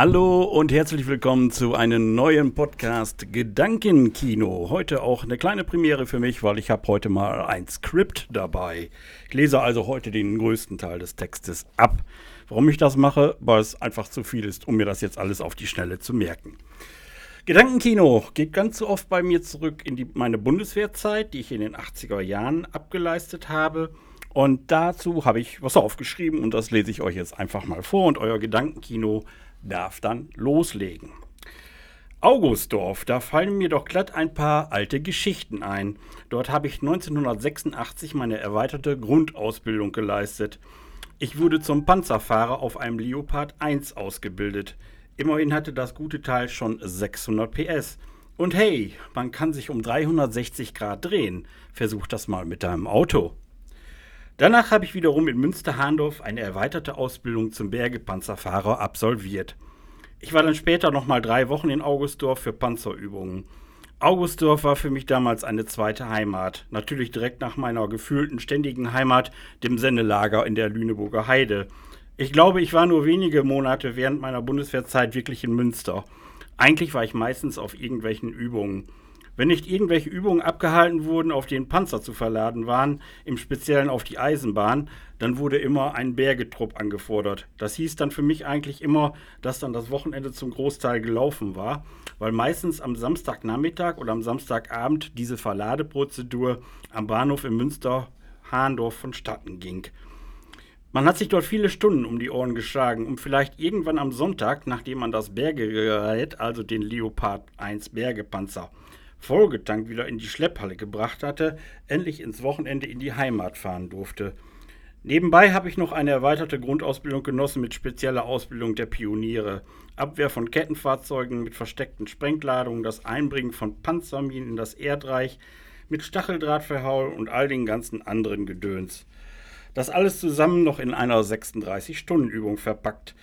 Hallo und herzlich willkommen zu einem neuen Podcast Gedankenkino. Heute auch eine kleine Premiere für mich, weil ich habe heute mal ein Skript dabei. Ich lese also heute den größten Teil des Textes ab. Warum ich das mache? Weil es einfach zu viel ist, um mir das jetzt alles auf die Schnelle zu merken. Gedankenkino geht ganz so oft bei mir zurück in die, meine Bundeswehrzeit, die ich in den 80er Jahren abgeleistet habe. Und dazu habe ich was aufgeschrieben und das lese ich euch jetzt einfach mal vor und euer Gedankenkino darf dann loslegen. Augustdorf, da fallen mir doch glatt ein paar alte Geschichten ein. Dort habe ich 1986 meine erweiterte Grundausbildung geleistet. Ich wurde zum Panzerfahrer auf einem Leopard 1 ausgebildet. Immerhin hatte das gute Teil schon 600 PS. Und hey, man kann sich um 360 Grad drehen. Versuch das mal mit deinem Auto. Danach habe ich wiederum in Münster-Hahndorf eine erweiterte Ausbildung zum Bergepanzerfahrer absolviert. Ich war dann später nochmal drei Wochen in Augustdorf für Panzerübungen. Augustdorf war für mich damals eine zweite Heimat. Natürlich direkt nach meiner gefühlten ständigen Heimat, dem Sennelager in der Lüneburger Heide. Ich glaube, ich war nur wenige Monate während meiner Bundeswehrzeit wirklich in Münster. Eigentlich war ich meistens auf irgendwelchen Übungen. Wenn nicht irgendwelche Übungen abgehalten wurden, auf denen Panzer zu verladen waren, im Speziellen auf die Eisenbahn, dann wurde immer ein Bergetrupp angefordert. Das hieß dann für mich eigentlich immer, dass dann das Wochenende zum Großteil gelaufen war, weil meistens am Samstagnachmittag oder am Samstagabend diese Verladeprozedur am Bahnhof in Münster-Hahndorf vonstatten ging. Man hat sich dort viele Stunden um die Ohren geschlagen, um vielleicht irgendwann am Sonntag, nachdem man das Bergegerät, also den Leopard 1 Bergepanzer, vollgetankt wieder in die Schlepphalle gebracht hatte, endlich ins Wochenende in die Heimat fahren durfte. Nebenbei habe ich noch eine erweiterte Grundausbildung genossen mit spezieller Ausbildung der Pioniere, Abwehr von Kettenfahrzeugen mit versteckten Sprengladungen, das Einbringen von Panzerminen in das Erdreich, mit Stacheldrahtverhaul und all den ganzen anderen Gedöns. Das alles zusammen noch in einer 36-Stunden-Übung verpackt.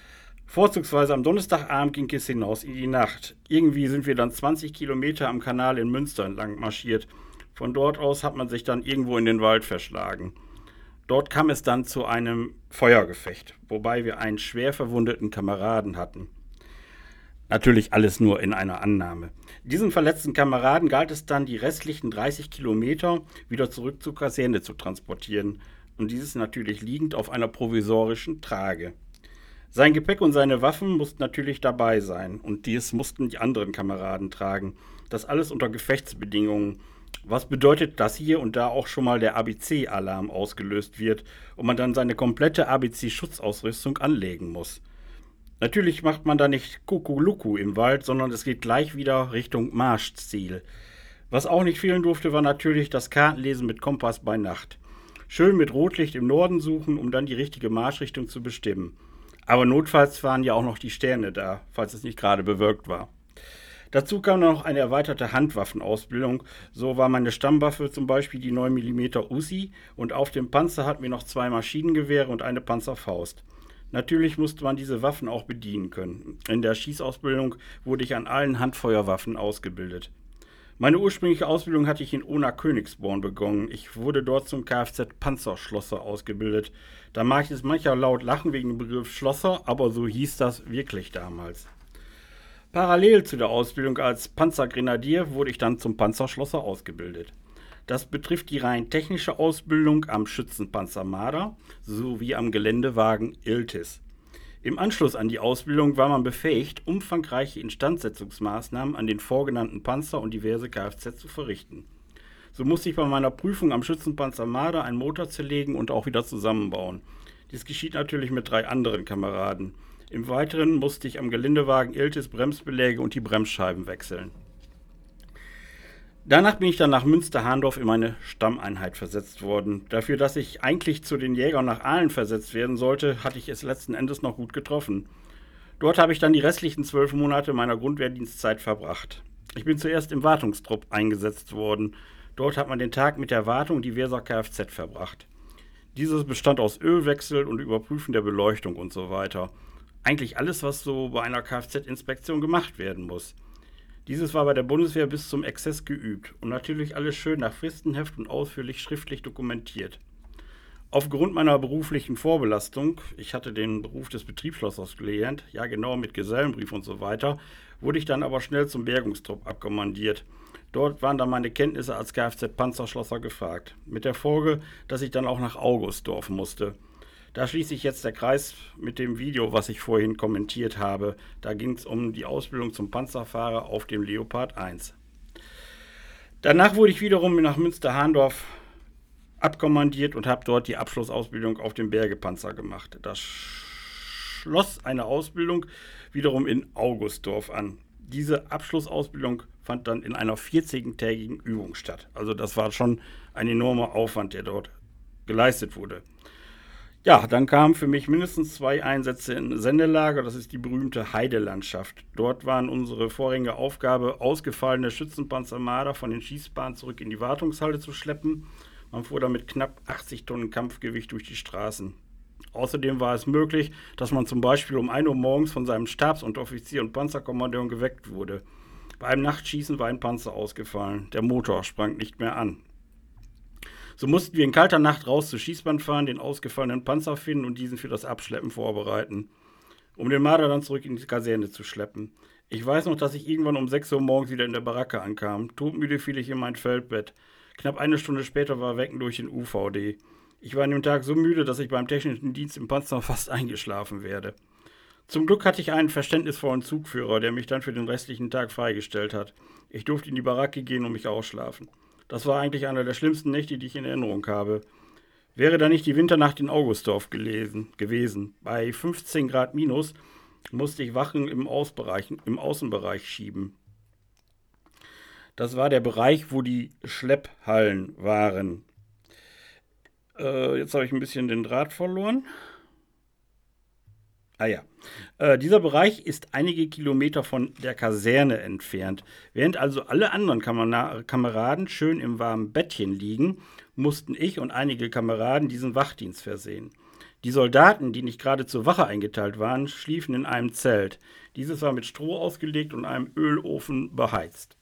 Vorzugsweise am Donnerstagabend ging es hinaus in die Nacht. Irgendwie sind wir dann 20 Kilometer am Kanal in Münster entlang marschiert. Von dort aus hat man sich dann irgendwo in den Wald verschlagen. Dort kam es dann zu einem Feuergefecht, wobei wir einen schwer verwundeten Kameraden hatten. Natürlich alles nur in einer Annahme. Diesen verletzten Kameraden galt es dann, die restlichen 30 Kilometer wieder zurück zur Kaserne zu transportieren. Und dieses natürlich liegend auf einer provisorischen Trage. Sein Gepäck und seine Waffen mussten natürlich dabei sein und dies mussten die anderen Kameraden tragen. Das alles unter Gefechtsbedingungen. Was bedeutet, dass hier und da auch schon mal der ABC-Alarm ausgelöst wird und man dann seine komplette ABC-Schutzausrüstung anlegen muss. Natürlich macht man da nicht Kukuluku im Wald, sondern es geht gleich wieder Richtung Marschziel. Was auch nicht fehlen durfte, war natürlich das Kartenlesen mit Kompass bei Nacht. Schön mit Rotlicht im Norden suchen, um dann die richtige Marschrichtung zu bestimmen. Aber notfalls waren ja auch noch die Sterne da, falls es nicht gerade bewölkt war. Dazu kam noch eine erweiterte Handwaffenausbildung. So war meine Stammwaffe zum Beispiel die 9 mm Uzi und auf dem Panzer hatten wir noch zwei Maschinengewehre und eine Panzerfaust. Natürlich musste man diese Waffen auch bedienen können. In der Schießausbildung wurde ich an allen Handfeuerwaffen ausgebildet. Meine ursprüngliche Ausbildung hatte ich in Ona Königsborn begonnen. Ich wurde dort zum Kfz-Panzerschlosser ausgebildet. Da mag jetzt mancher laut lachen wegen dem Begriff Schlosser, aber so hieß das wirklich damals. Parallel zu der Ausbildung als Panzergrenadier wurde ich dann zum Panzerschlosser ausgebildet. Das betrifft die rein technische Ausbildung am Schützenpanzer Marder sowie am Geländewagen Iltis. Im Anschluss an die Ausbildung war man befähigt, umfangreiche Instandsetzungsmaßnahmen an den vorgenannten Panzer und diverse Kfz zu verrichten. So musste ich bei meiner Prüfung am Schützenpanzer Marder einen Motor zerlegen und auch wieder zusammenbauen. Dies geschieht natürlich mit drei anderen Kameraden. Im Weiteren musste ich am Geländewagen Iltis Bremsbeläge und die Bremsscheiben wechseln. Danach bin ich dann nach Münster-Hahndorf in meine Stammeinheit versetzt worden. Dafür, dass ich eigentlich zu den Jägern nach Aalen versetzt werden sollte, hatte ich es letzten Endes noch gut getroffen. Dort habe ich dann die restlichen zwölf Monate meiner Grundwehrdienstzeit verbracht. Ich bin zuerst im Wartungstrupp eingesetzt worden. Dort hat man den Tag mit der Wartung diverser Kfz verbracht. Dieses bestand aus Ölwechsel und Überprüfen der Beleuchtung und so weiter. Eigentlich alles, was so bei einer Kfz-Inspektion gemacht werden muss. Dieses war bei der Bundeswehr bis zum Exzess geübt und natürlich alles schön nach Fristenheft und ausführlich schriftlich dokumentiert. Aufgrund meiner beruflichen Vorbelastung, ich hatte den Beruf des Betriebsschlossers gelernt, ja genau mit Gesellenbrief und so weiter, wurde ich dann aber schnell zum Bergungstrupp abkommandiert. Dort waren dann meine Kenntnisse als Kfz-Panzerschlosser gefragt. Mit der Folge, dass ich dann auch nach Augustdorf musste. Da schließt sich jetzt der Kreis mit dem Video, was ich vorhin kommentiert habe. Da ging es um die Ausbildung zum Panzerfahrer auf dem Leopard 1. Danach wurde ich wiederum nach Münster-Hahndorf abkommandiert und habe dort die Abschlussausbildung auf dem Bergepanzer gemacht. Das schloss eine Ausbildung wiederum in Augustdorf an. Diese Abschlussausbildung fand dann in einer 14-tägigen Übung statt. Also das war schon ein enormer Aufwand, der dort geleistet wurde. Ja, dann kamen für mich mindestens zwei Einsätze in Sendelager. Das ist die berühmte Heidelandschaft. Dort waren unsere vorrangige Aufgabe, ausgefallene Schützenpanzer Marder von den Schießbahnen zurück in die Wartungshalle zu schleppen man fuhr damit knapp 80 Tonnen Kampfgewicht durch die Straßen. Außerdem war es möglich, dass man zum Beispiel um 1 Uhr morgens von seinem Stabsunteroffizier und Panzerkommandeur geweckt wurde. Bei einem Nachtschießen war ein Panzer ausgefallen. Der Motor sprang nicht mehr an. So mussten wir in kalter Nacht raus zur Schießbahn fahren, den ausgefallenen Panzer finden und diesen für das Abschleppen vorbereiten, um den Marder dann zurück in die Kaserne zu schleppen. Ich weiß noch, dass ich irgendwann um 6 Uhr morgens wieder in der Baracke ankam. Todmüde fiel ich in mein Feldbett. Knapp eine Stunde später war Wecken durch den UVD. Ich war an dem Tag so müde, dass ich beim technischen Dienst im Panzer fast eingeschlafen werde. Zum Glück hatte ich einen verständnisvollen Zugführer, der mich dann für den restlichen Tag freigestellt hat. Ich durfte in die Baracke gehen und mich ausschlafen. Das war eigentlich einer der schlimmsten Nächte, die ich in Erinnerung habe. Wäre da nicht die Winternacht in Augustdorf gelesen, gewesen. Bei 15 Grad minus musste ich Wachen im, im Außenbereich schieben. Das war der Bereich, wo die Schlepphallen waren. Äh, jetzt habe ich ein bisschen den Draht verloren. Ah ja. Äh, dieser Bereich ist einige Kilometer von der Kaserne entfernt. Während also alle anderen Kamer Kameraden schön im warmen Bettchen liegen, mussten ich und einige Kameraden diesen Wachdienst versehen. Die Soldaten, die nicht gerade zur Wache eingeteilt waren, schliefen in einem Zelt. Dieses war mit Stroh ausgelegt und einem Ölofen beheizt.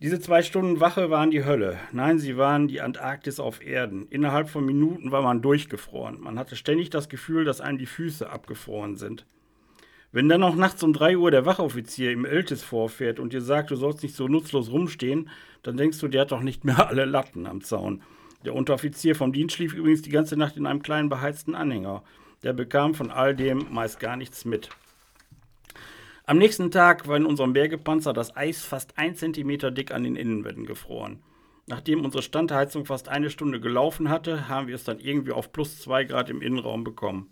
Diese zwei Stunden Wache waren die Hölle. Nein, sie waren die Antarktis auf Erden. Innerhalb von Minuten war man durchgefroren. Man hatte ständig das Gefühl, dass einem die Füße abgefroren sind. Wenn dann noch nachts um 3 Uhr der Wachoffizier im Eltis vorfährt und dir sagt, du sollst nicht so nutzlos rumstehen, dann denkst du, der hat doch nicht mehr alle Latten am Zaun. Der Unteroffizier vom Dienst schlief übrigens die ganze Nacht in einem kleinen beheizten Anhänger. Der bekam von all dem meist gar nichts mit. Am nächsten Tag war in unserem Bergepanzer das Eis fast ein Zentimeter dick an den Innenwänden gefroren. Nachdem unsere Standheizung fast eine Stunde gelaufen hatte, haben wir es dann irgendwie auf plus zwei Grad im Innenraum bekommen.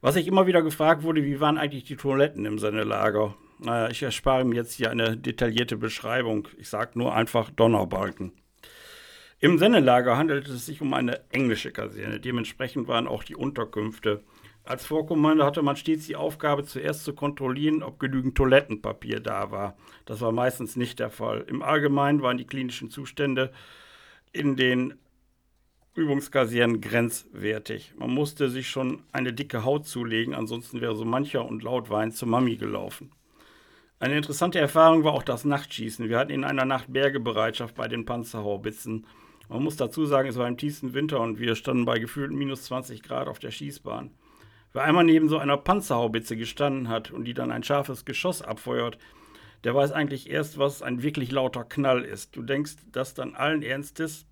Was ich immer wieder gefragt wurde, wie waren eigentlich die Toiletten im Sennelager? Naja, ich erspare mir jetzt hier eine detaillierte Beschreibung. Ich sage nur einfach Donnerbalken. Im Sennelager handelte es sich um eine englische Kaserne. Dementsprechend waren auch die Unterkünfte als Vorkommando hatte man stets die Aufgabe, zuerst zu kontrollieren, ob genügend Toilettenpapier da war. Das war meistens nicht der Fall. Im Allgemeinen waren die klinischen Zustände in den Übungskasernen grenzwertig. Man musste sich schon eine dicke Haut zulegen, ansonsten wäre so mancher und laut Wein zur Mami gelaufen. Eine interessante Erfahrung war auch das Nachtschießen. Wir hatten in einer Nacht Bergebereitschaft bei den Panzerhaubitzen. Man muss dazu sagen, es war im tiefsten Winter und wir standen bei gefühlten minus 20 Grad auf der Schießbahn. Wer einmal neben so einer Panzerhaubitze gestanden hat und die dann ein scharfes Geschoss abfeuert, der weiß eigentlich erst, was ein wirklich lauter Knall ist. Du denkst das dann allen Ernstes,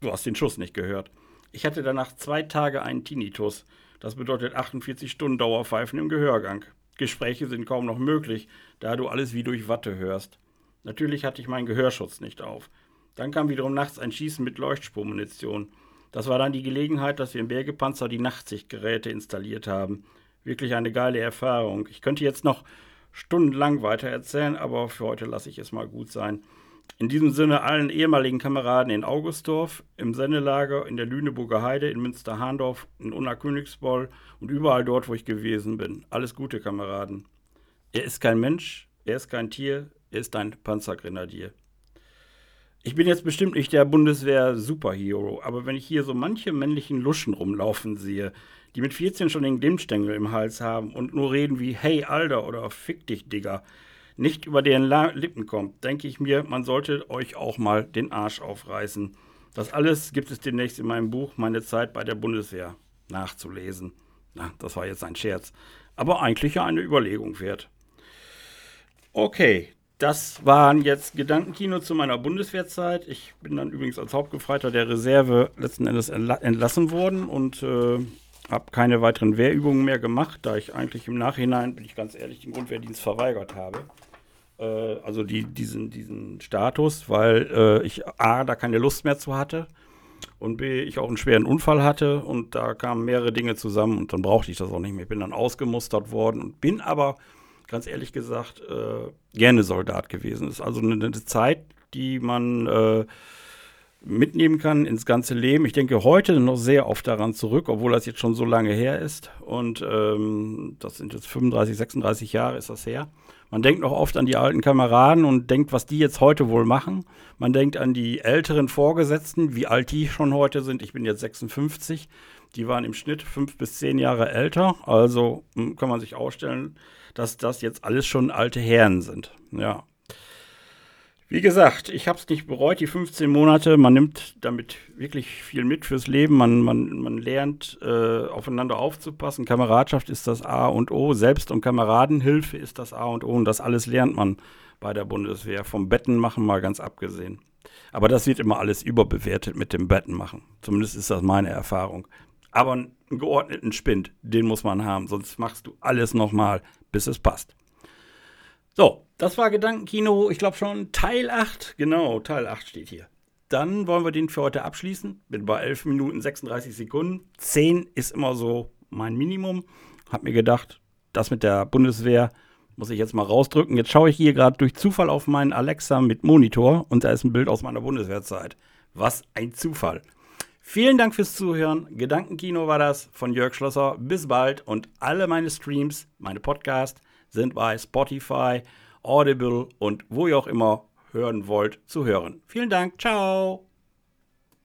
du hast den Schuss nicht gehört. Ich hatte danach zwei Tage einen Tinnitus. Das bedeutet 48 Stunden Dauerpfeifen im Gehörgang. Gespräche sind kaum noch möglich, da du alles wie durch Watte hörst. Natürlich hatte ich meinen Gehörschutz nicht auf. Dann kam wiederum nachts ein Schießen mit Leuchtspurmunition. Das war dann die Gelegenheit, dass wir im Bergepanzer die Nachtsichtgeräte installiert haben. Wirklich eine geile Erfahrung. Ich könnte jetzt noch stundenlang weiter erzählen, aber für heute lasse ich es mal gut sein. In diesem Sinne allen ehemaligen Kameraden in Augustdorf, im Sennelager, in der Lüneburger Heide, in Münster-Hahndorf, in Unna-Königsboll und überall dort, wo ich gewesen bin. Alles Gute, Kameraden. Er ist kein Mensch, er ist kein Tier, er ist ein Panzergrenadier. Ich bin jetzt bestimmt nicht der Bundeswehr-Superhero, aber wenn ich hier so manche männlichen Luschen rumlaufen sehe, die mit 14 schon den Glimmstängel im Hals haben und nur reden wie Hey Alter oder Fick dich Digger, nicht über deren La Lippen kommt, denke ich mir, man sollte euch auch mal den Arsch aufreißen. Das alles gibt es demnächst in meinem Buch Meine Zeit bei der Bundeswehr nachzulesen. Na, das war jetzt ein Scherz. Aber eigentlich ja eine Überlegung wert. Okay, das waren jetzt Gedankenkino zu meiner Bundeswehrzeit. Ich bin dann übrigens als Hauptgefreiter der Reserve letzten Endes entlassen worden und äh, habe keine weiteren Wehrübungen mehr gemacht, da ich eigentlich im Nachhinein, bin ich ganz ehrlich, den Grundwehrdienst verweigert habe. Äh, also die, diesen, diesen Status, weil äh, ich A, da keine Lust mehr zu hatte und B, ich auch einen schweren Unfall hatte und da kamen mehrere Dinge zusammen und dann brauchte ich das auch nicht mehr. Ich bin dann ausgemustert worden und bin aber, ganz ehrlich gesagt, äh, gerne Soldat gewesen. Ist also eine, eine Zeit, die man äh, mitnehmen kann ins ganze Leben. Ich denke heute noch sehr oft daran zurück, obwohl das jetzt schon so lange her ist. Und ähm, das sind jetzt 35, 36 Jahre ist das her. Man denkt noch oft an die alten Kameraden und denkt, was die jetzt heute wohl machen. Man denkt an die älteren Vorgesetzten, wie alt die schon heute sind. Ich bin jetzt 56. Die waren im Schnitt fünf bis zehn Jahre älter. Also hm, kann man sich ausstellen, dass das jetzt alles schon alte Herren sind. Ja, wie gesagt, ich habe es nicht bereut, die 15 Monate. Man nimmt damit wirklich viel mit fürs Leben. Man, man, man lernt, äh, aufeinander aufzupassen. Kameradschaft ist das A und O. Selbst- und Kameradenhilfe ist das A und O. Und das alles lernt man bei der Bundeswehr. Vom Betten machen mal ganz abgesehen. Aber das wird immer alles überbewertet mit dem Betten machen. Zumindest ist das meine Erfahrung. Aber einen geordneten Spind, den muss man haben. Sonst machst du alles nochmal, bis es passt. So, das war Gedankenkino, ich glaube schon Teil 8. Genau, Teil 8 steht hier. Dann wollen wir den für heute abschließen. Bin bei 11 Minuten 36 Sekunden. 10 ist immer so mein Minimum. Hab mir gedacht, das mit der Bundeswehr muss ich jetzt mal rausdrücken. Jetzt schaue ich hier gerade durch Zufall auf meinen Alexa mit Monitor und da ist ein Bild aus meiner Bundeswehrzeit. Was ein Zufall. Vielen Dank fürs Zuhören. Gedankenkino war das von Jörg Schlosser. Bis bald und alle meine Streams, meine Podcasts sind bei Spotify, Audible und wo ihr auch immer hören wollt, zu hören. Vielen Dank. Ciao.